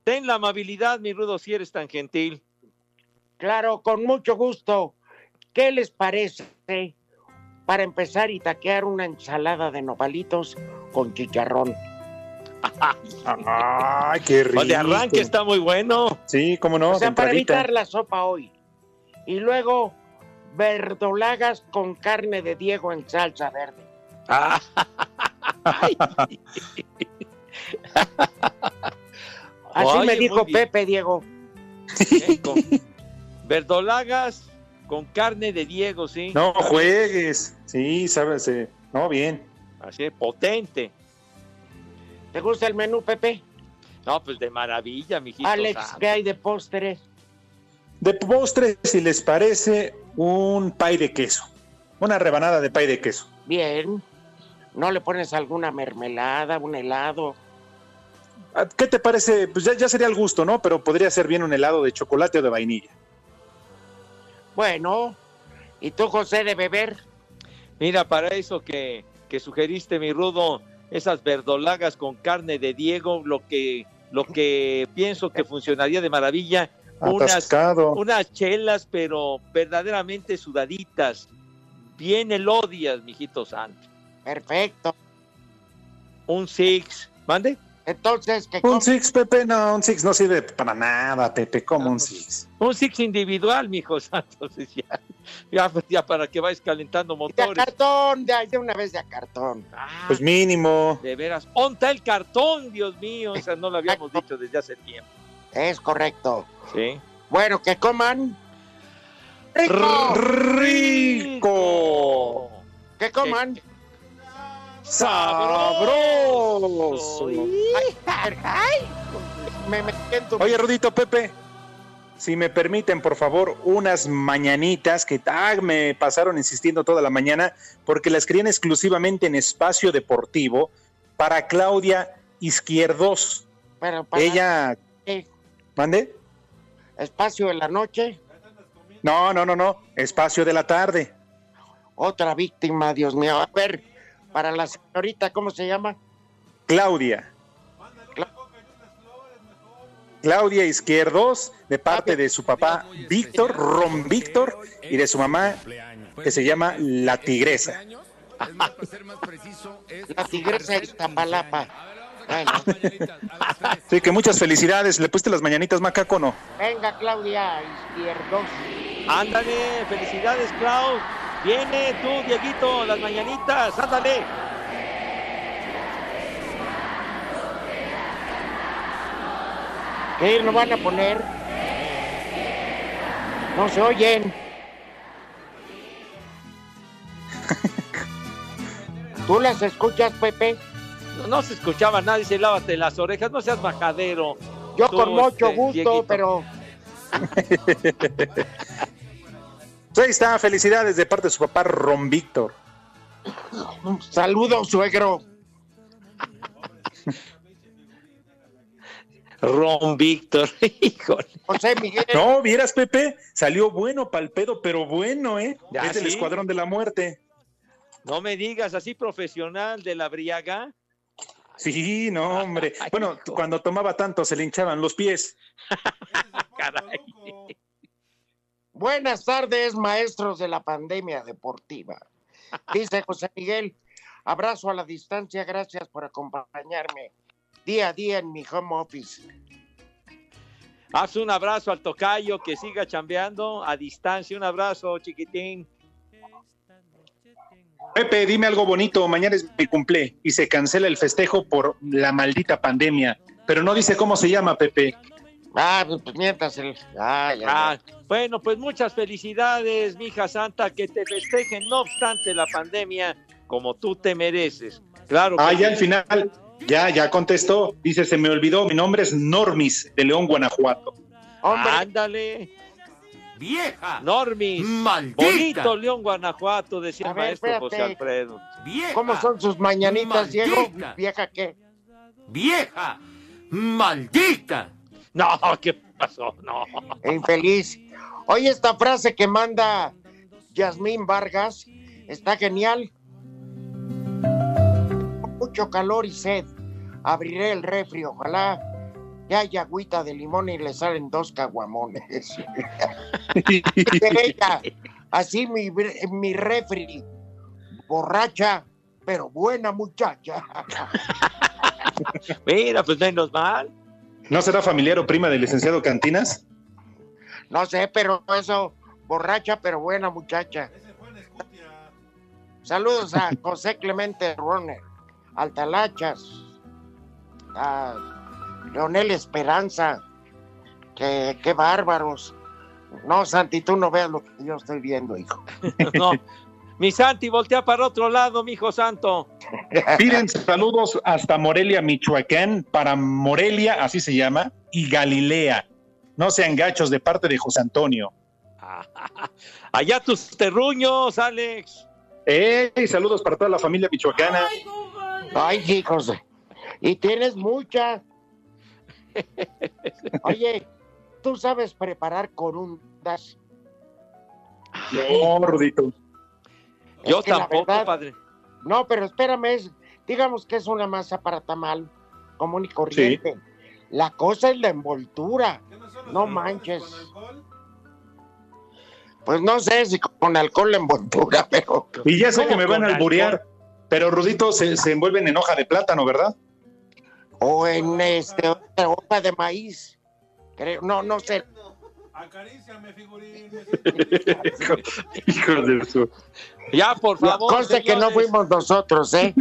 Ten la amabilidad, mi rudo, si eres tan gentil. Claro, con mucho gusto. ¿Qué les parece para empezar y taquear una ensalada de nopalitos con chicharrón? Ay, qué rico. De arranque está muy bueno. Sí, cómo no, o sea, para evitar la sopa hoy. Y luego verdolagas con carne de Diego en salsa verde. Ah, Así Oye, me dijo. Pepe, Diego. ¿eh? Con verdolagas con carne de Diego, sí. No juegues. Sí, sabes. No, bien. Así, potente. ¿Te gusta el menú, Pepe? No, pues de maravilla, mijito. Alex, santo. ¿qué hay de postre? De postre, si les parece, un pay de queso. Una rebanada de pay de queso. Bien. ¿No le pones alguna mermelada, un helado? Ah, ¿Qué te parece? Pues ya, ya sería el gusto, ¿no? Pero podría ser bien un helado de chocolate o de vainilla. Bueno. ¿Y tú, José, de beber? Mira, para eso que, que sugeriste, mi rudo, esas verdolagas con carne de Diego, lo que, lo que pienso que funcionaría de maravilla, unas, unas chelas, pero verdaderamente sudaditas, bien elodias, mijito santo. Perfecto. Un six, ¿mande? Entonces, que Un six, Pepe, no, un six no sirve para nada, Pepe, como un six. Un six individual, mijo santo. Ya, ya, ya para que vayas calentando de a motores. cartón, de, de una vez de a cartón. Pues mínimo. De veras, onta el cartón, Dios mío, esa no lo habíamos dicho desde hace tiempo. Es correcto. Sí. Bueno, que coman. ¡Rico! ¡Rico! Que coman. ¡Sabroso! Ay, ay, me. Oye, Rudito, Pepe, si me permiten, por favor, unas mañanitas que ah, me pasaron insistiendo toda la mañana porque las querían exclusivamente en espacio deportivo para Claudia Izquierdos. Pero para Ella, ¿qué? ¿mande? espacio de la noche, No, no, no, no, espacio de la tarde. otra víctima, Dios mío. A ver, para la señorita, ¿cómo se llama? Claudia. Claudia Izquierdos, de parte de su papá Víctor, Ron Víctor, y de su mamá, que se llama La Tigresa. La tigresa de Iztapalapa. Bueno, Sí, que muchas felicidades. ¿Le pusiste las mañanitas, macaco, no? venga, Claudia Izquierdos. Ándale, felicidades, Clau. Viene tú, Dieguito, las mañanitas, ándale. ¿Qué lo van a poner? No se oyen. ¿Tú las escuchas, Pepe? No, no se escuchaba nada, dice lávate las orejas, no seas bajadero. Yo Tú, con mucho este, gusto, Dieguito. pero Pues ahí está, felicidades de parte de su papá Ron Víctor. saludos, suegro. Ron Víctor, híjole. José Miguel. No, vieras, Pepe, salió bueno pa'l pedo, pero bueno, ¿eh? Ya, es del ¿sí? escuadrón de la muerte. No me digas así profesional de la briaga. Sí, no, hombre. Bueno, cuando tomaba tanto se le hinchaban los pies. Caray. Buenas tardes, maestros de la pandemia deportiva. Dice José Miguel, abrazo a la distancia, gracias por acompañarme día a día en mi home office. Haz un abrazo al tocayo que siga chambeando a distancia. Un abrazo, chiquitín. Pepe, dime algo bonito. Mañana es mi cumple y se cancela el festejo por la maldita pandemia. Pero no dice cómo se llama, Pepe. Ah, pues mientras el. Ah, ya, Ah, bueno, pues muchas felicidades, mija santa, que te festejen, no obstante la pandemia, como tú te mereces. Claro. Ah, que ya al final, ya, ya contestó. Dice, se me olvidó, mi nombre es Normis, de León, Guanajuato. Ándale. ¡Vieja! Normis. ¡Maldita! Bonito León, Guanajuato, decía el ver, maestro José. Alfredo. ¡Vieja! ¿Cómo son sus mañanitas, Diego? ¿Vieja qué? ¡Vieja! ¡Maldita! No, ¿qué pasó? No. Infeliz. Oye, esta frase que manda Yasmín Vargas está genial. Mucho calor y sed. Abriré el refri, ojalá que haya agüita de limón y le salen dos caguamones. Ella, así mi, mi refri, borracha, pero buena muchacha. Mira, pues menos mal. ¿No será familiar o prima del licenciado Cantinas? No sé, pero eso, borracha, pero buena muchacha. Saludos a José Clemente Roner, Altalachas, a Leonel Esperanza, que qué bárbaros. No, Santi, tú no veas lo que yo estoy viendo, hijo. No. Mi Santi, voltea para otro lado, mi hijo santo. Piden saludos hasta Morelia, Michoacán, para Morelia, así se llama, y Galilea. No sean gachos de parte de José Antonio. Allá tus terruños, Alex. ¡Ey! Saludos para toda la familia michoacana. Ay, hijos. Y tienes mucha. Oye, ¿tú sabes preparar corundas? No, Rudito. Es Yo que tampoco, verdad- padre. No, pero espérame, es- digamos que es una masa para tamal común y corriente. La cosa es la envoltura. No manches. Pues no sé si con alcohol la envoltura, pero. Y ya sé que ¿Cómo me van a alburear, pero Rudito se, se envuelven en hoja de plátano, ¿verdad? O en este hoja de maíz. Creo, no, no sé. Hijo, hijo de su- Ya, por favor. Conste que no fuimos nosotros, ¿eh?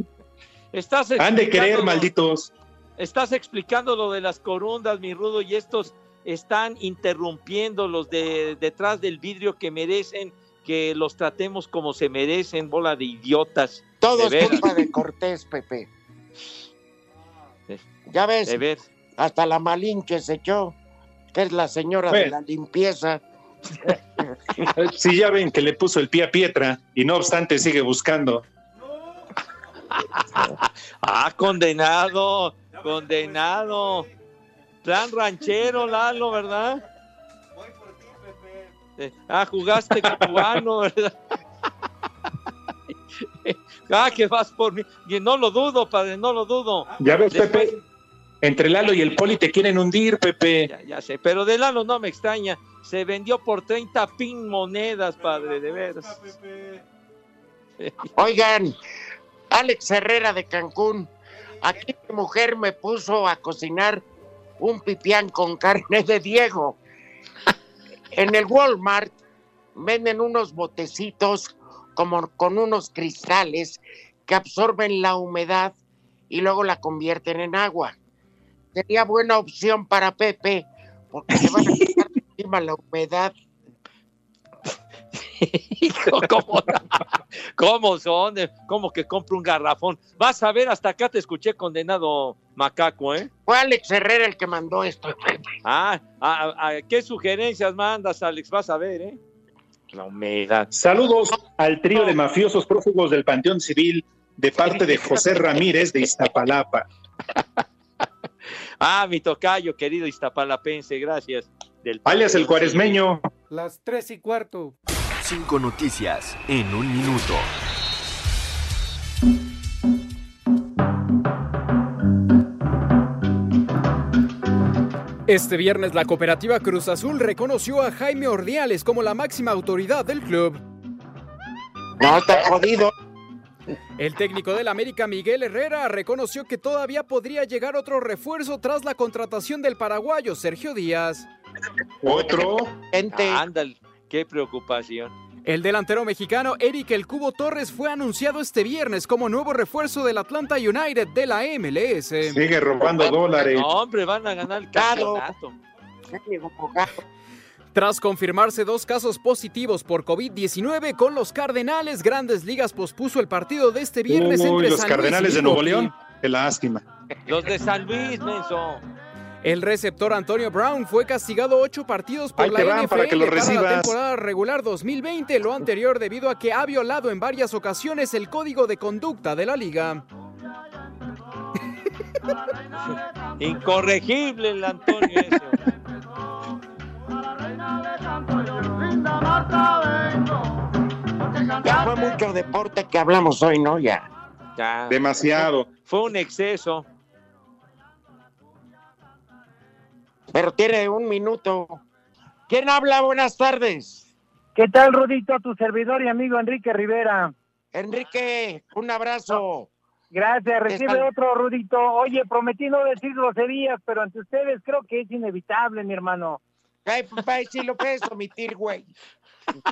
Estás Han de creer, malditos. Estás explicando lo de las corundas, mi rudo, y estos están interrumpiendo los de detrás del vidrio que merecen que los tratemos como se merecen, bola de idiotas. Todo de es culpa de Cortés, Pepe. Ya ves, de hasta la Malinche se echó, que es la señora de Bueno. la limpieza. Si ya ven que le puso el pie a Pietra y no obstante sigue buscando. Ah, condenado, condenado. Plan ranchero, Lalo, ¿verdad? Eh, Ah, jugaste cubano, ¿verdad? ah, que vas por mí. Y no lo dudo, padre, no lo dudo. Ya ves, Después- Pepe, entre Lalo y el Poli te quieren hundir, Pepe. Ya, ya sé, pero de Lalo no me extraña. Se vendió por 30 pin monedas, padre, de veras. Oigan, Alex Herrera de Cancún, aquí mi mujer me puso a cocinar un pipián con carne de Diego. En el Walmart venden unos botecitos como con unos cristales que absorben la humedad y luego la convierten en agua. Sería buena opción para Pepe porque le van a quitar encima la humedad. Hijo, ¿cómo, cómo son? ¿Cómo que compro un garrafón? Vas a ver, hasta acá te escuché condenado macaco, ¿eh? Fue Alex Herrera el que mandó esto. Ah, ¿qué sugerencias mandas, Alex? Vas a ver, ¿eh? La humedad. Saludos al trío de mafiosos prófugos del Panteón Civil de parte de José Ramírez de Iztapalapa. Ah, mi tocayo, querido Iztapalapense, gracias. Del Alias el cuaresmeño. Las tres y cuarto. Cinco noticias en un minuto. Este viernes la cooperativa Cruz Azul reconoció a Jaime Ordiales como la máxima autoridad del club. No, está jodido. El técnico del América, Miguel Herrera, reconoció que todavía podría llegar otro refuerzo tras la contratación del paraguayo Sergio Díaz. Otro. Gente. Ándale, qué preocupación. El delantero mexicano Eric El Cubo Torres fue anunciado este viernes como nuevo refuerzo del Atlanta United de la MLS. Sigue robando dólares. No, hombre, van a ganar el campeonato. Tras confirmarse dos casos positivos por COVID-19 con los Cardenales, Grandes Ligas pospuso el partido de este viernes Uy, entre los San Cardenales Luis y de Nuevo. León. Qué lástima. Los de San Luis, menso. El receptor Antonio Brown fue castigado ocho partidos por Ahí la van NFL para que lo la temporada regular 2020, lo anterior debido a que ha violado en varias ocasiones el código de conducta de la liga. Incorregible el Antonio ese. Ya fue mucho deporte que hablamos hoy, ¿no? Ya. Ya. Demasiado. Fue un exceso. Pero tiene un minuto. ¿Quién habla? Buenas tardes. ¿Qué tal, Rudito? Tu servidor y amigo Enrique Rivera. Enrique, un abrazo. Gracias, recibe Está- otro, Rudito. Oye, prometí no decir groserías, pero ante ustedes creo que es inevitable, mi hermano. Ay, papá, si lo puedes omitir, güey.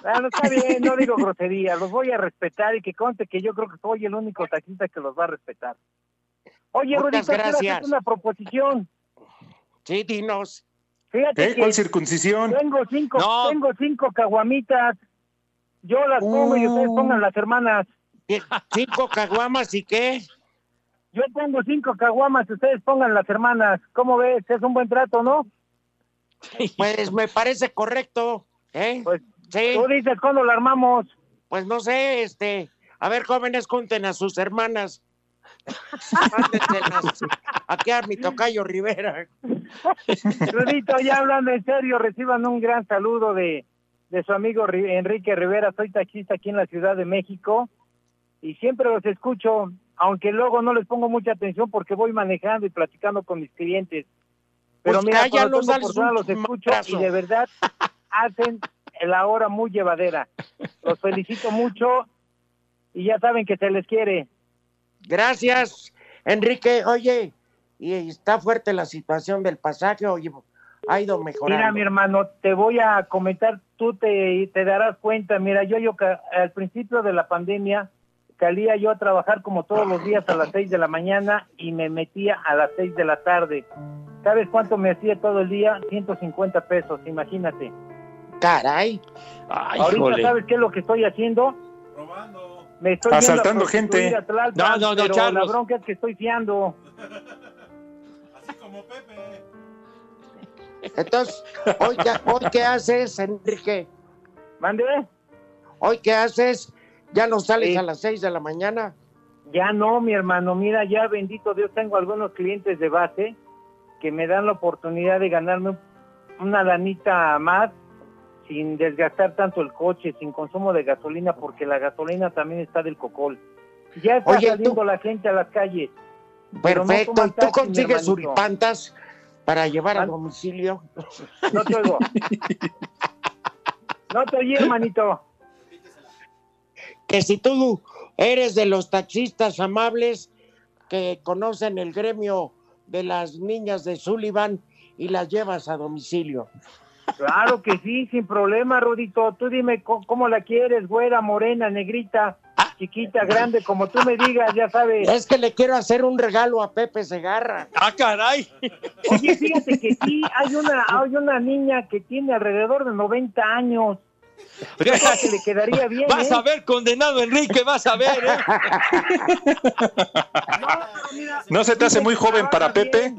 Ah, no está bien, no digo groserías, los voy a respetar y que conte que yo creo que soy el único taxista que los va a respetar. Oye, Muchas Rudito, quiero gracias. una proposición. Sí, dinos. Fíjate ¿Eh? que ¿Cuál circuncisión? tengo cinco, No. tengo cinco caguamitas. Yo las pongo y ustedes Uh. pongan las hermanas. ¿Cinco caguamas y qué? Yo pongo cinco caguamas y ustedes pongan las hermanas. ¿Cómo ves? Es un buen trato, ¿no? Pues me parece correcto. ¿Eh? Pues sí. tú dices cuándo la armamos. Pues no sé, este. A ver, jóvenes, junten a sus hermanas. Mándenselas aquí a mi tocayo Rivera. Rudito, ya hablando en serio, reciban un gran saludo de, de su amigo Ri- Enrique Rivera. Soy taxista aquí en la Ciudad de México y siempre los escucho, aunque luego no les pongo mucha atención porque voy manejando y platicando con mis clientes. Pero Pues mira, cuando cállalos, tengo los escucho y de verdad hacen la hora muy llevadera. Los felicito mucho y ya saben que se les quiere. Gracias, Enrique. Oye, y está fuerte la situación del pasaje, oye, ha ido mejorando. Mira, mi hermano, te voy a comentar, tú te, te darás cuenta. Mira, yo, yo al principio de la pandemia salía yo a trabajar como todos los días a las 6 de la mañana y me metía a las 6 de la tarde. ¿Sabes cuánto me hacía todo el día? 150 pesos, imagínate. Caray. Ay, Ahorita. ¿sabes qué es lo que estoy haciendo? Me estoy Asaltando gente. Tlalpan, No, no, no, pero Charlos. la bronca es que estoy fiando. Entonces, hoy hoy qué haces, Enrique? ¿Mande? Hoy qué haces? ¿Ya no sales Sí. a las seis de la mañana? Ya no, mi hermano, mira, ya bendito Dios, tengo algunos clientes de base que me dan la oportunidad de ganarme una lanita más sin desgastar tanto el coche, sin consumo de gasolina, porque la gasolina también está del cocol. Ya está Oye, saliendo tú- la gente a las calles. no Perfecto. ¿Y tú consigues suripantas para llevar a Ah. domicilio? No te oigo. No te oí, hermanito. Que si tú eres de los taxistas amables que conocen el gremio de las niñas de Sullivan y las llevas a domicilio. Claro que sí, sin problema, Rudito. Tú dime cómo la quieres, güera, morena, negrita, chiquita, grande, como tú me digas, ya sabes. Es que le quiero hacer un regalo a Pepe Segarra. ¡Ah, caray! Oye, fíjate que sí, hay una, hay una niña que tiene alrededor de 90 años. Yo creo que le quedaría bien. Vas ¿eh? a ver, condenado Enrique, vas a ver, ¿eh? ¿No se te hace muy joven para Pepe?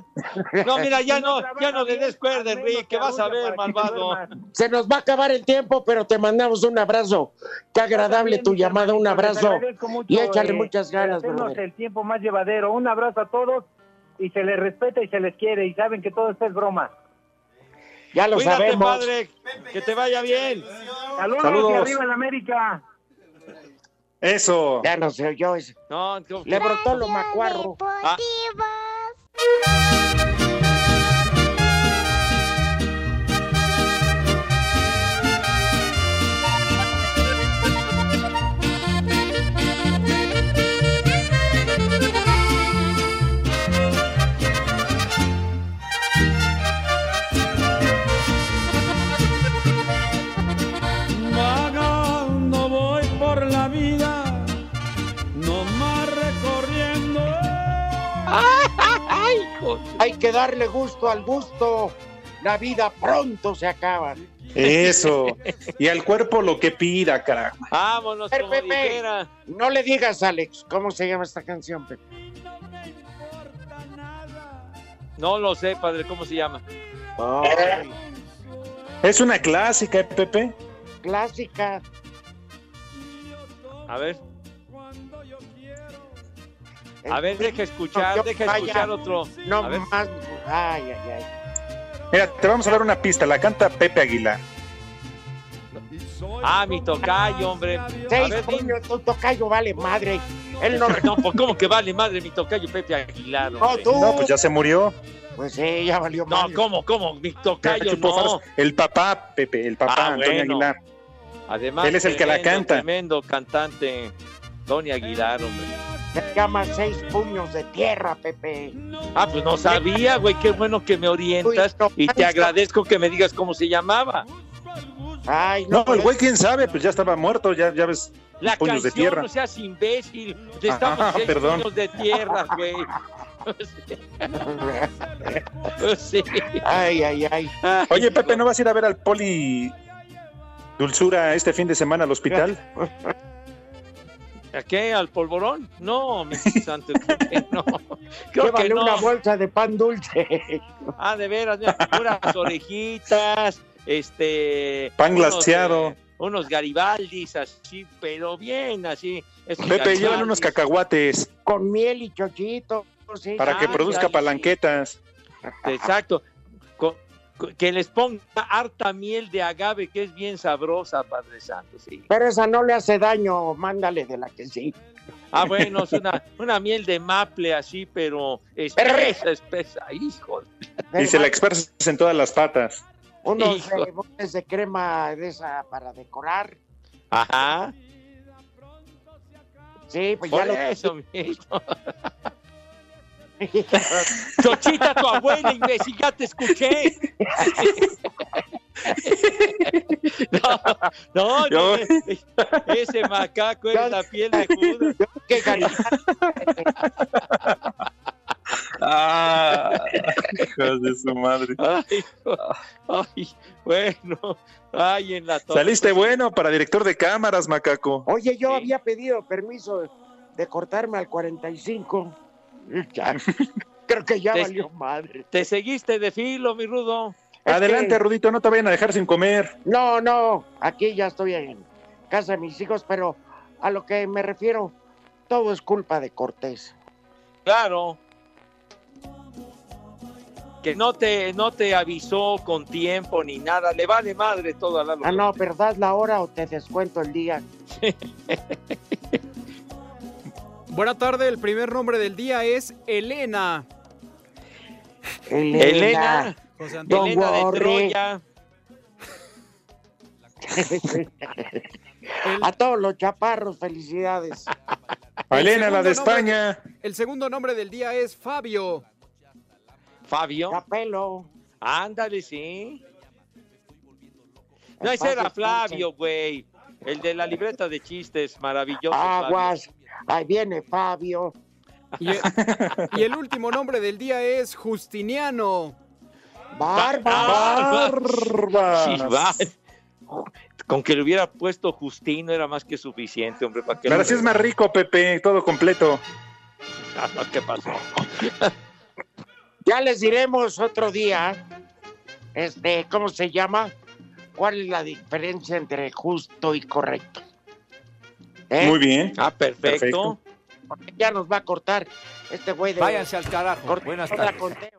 No, mira, ya no, ya no le des cuerda, Enrique, vas a ver, malvado. Se nos va a acabar el tiempo, pero te mandamos un abrazo. Qué agradable tu llamada, un abrazo. mucho, Y échale eh, muchas ganas, el tiempo más llevadero. Un abrazo a todos y se les respeta y se les quiere y saben que todo esto es broma. Ya lo Cuídate, sabemos. padre, que te vaya bien. Saludos, Saludos. y arriba en América. Eso. Ya no se oyó eso. No, ¿cómo Le brotó lo macuarro. Ah, Darle gusto al gusto. La vida pronto se acaba. Eso. Y al cuerpo lo que pida, carajo. Vámonos, Pero, como Pepe, dijera. no le digas, Alex, ¿cómo se llama esta canción, Pepe? No lo sé, padre, ¿cómo se llama? Ay, Es una clásica, ¿eh, Pepe. clásica. A ver. A ver, deja escuchar, No, deja escuchar otro. No más. Ay, ay, ay. Mira, te vamos a dar una pista. La canta Pepe Aguilar. Ah, mi tocayo, hombre. Seis ver, di- puños, tu tocayo vale madre. Él no. No, pues ¿cómo que vale madre mi tocayo Pepe Aguilar? No, tú. No, pues ya se murió. Pues sí, ya valió No, madre. ¿cómo, cómo? Mi tocayo no. faros. El papá, Pepe, el papá Ah, Antonio bueno. Aguilar. Además, Él es el que la tremendo, canta. Tremendo cantante, Tony Aguilar, hombre. Se llama seis puños de tierra, Pepe. Ah, pues no sabía, güey. Qué bueno que me orientas y te agradezco que me digas cómo se llamaba. Ay, No, no, el güey, quién sabe, pues ya estaba muerto, ya, ya ves. La puños de canción, tierra. no seas imbécil. Estamos Ah, seis perdón. puños de tierra, güey. Pues sí. Ay, ay, ay. Oye, Pepe, ¿no vas a ir a ver al Poli Dulzura este fin de semana al hospital? ¿A qué? ¿Al polvorón? No, mi santo, creo que no. Creo que Llévale no. una bolsa de pan dulce. Ah, de veras, mira, unas orejitas, este... Pan unos, glaseado. eh, unos garibaldis así, pero bien así. Pepe, Garibaldis. unos cacahuates Con miel y chochito. Sí. para que Ah, produzca ya, palanquetas. Exacto. Que les ponga harta miel de agave, que es bien sabrosa, Padre Santo, sí. Pero esa no le hace daño, mándale de la que sí. Ah, bueno, es una, una miel de maple así, pero espesa, espesa, hijo. Y se la expresas en todas las patas. Unos botes de crema de esa para decorar. Ajá. Sí, pues Por ya lo eso mismo. Chochita, tu abuela, imbécil, ya te escuché. No, no, no, ese macaco es la piel de Judas. que gané. Ah, hijos de su madre. Ay, ay, bueno, ay, en la. Saliste bueno para director de cámaras, macaco. Oye, yo había pedido permiso de cortarme al 45. Ya, creo que ya Te- valió madre. Te seguiste de filo, mi rudo. Es Adelante, que- Rudito, no te vayan a dejar sin comer. No, no, aquí ya estoy en casa de mis hijos, pero a lo que me refiero, todo es culpa de Cortés. Claro. Que no te, no te avisó con tiempo ni nada. Le vale madre todo a la Ah, no, pero das la hora o te descuento el día. Buena tarde, el primer nombre del día es Elena. Elena, José Antonio. Elena de. Troya. A todos los chaparros, felicidades. A Elena, El la de segundo nombre- España. El segundo nombre del día es Fabio. Fabio. Capelo. Ándale, sí. No, ese era Flavio, güey. El de la libreta de chistes, maravilloso. Aguas, ahí viene Fabio. Y el, y el último nombre del día es Justiniano. Barba. Sí, va. Con que le hubiera puesto Justino era más que suficiente, hombre. ¿para qué Pero así es más rico, Pepe, todo completo. Ah, ¿Qué pasó? Ya les diremos otro día, este, ¿cómo se llama? ¿Cuál es la diferencia entre justo y correcto? ¿Eh? Muy bien. Ah, perfecto. Perfecto. Porque ya nos va a cortar este güey de... Váyanse al carajo. Buenas la tardes. conteo.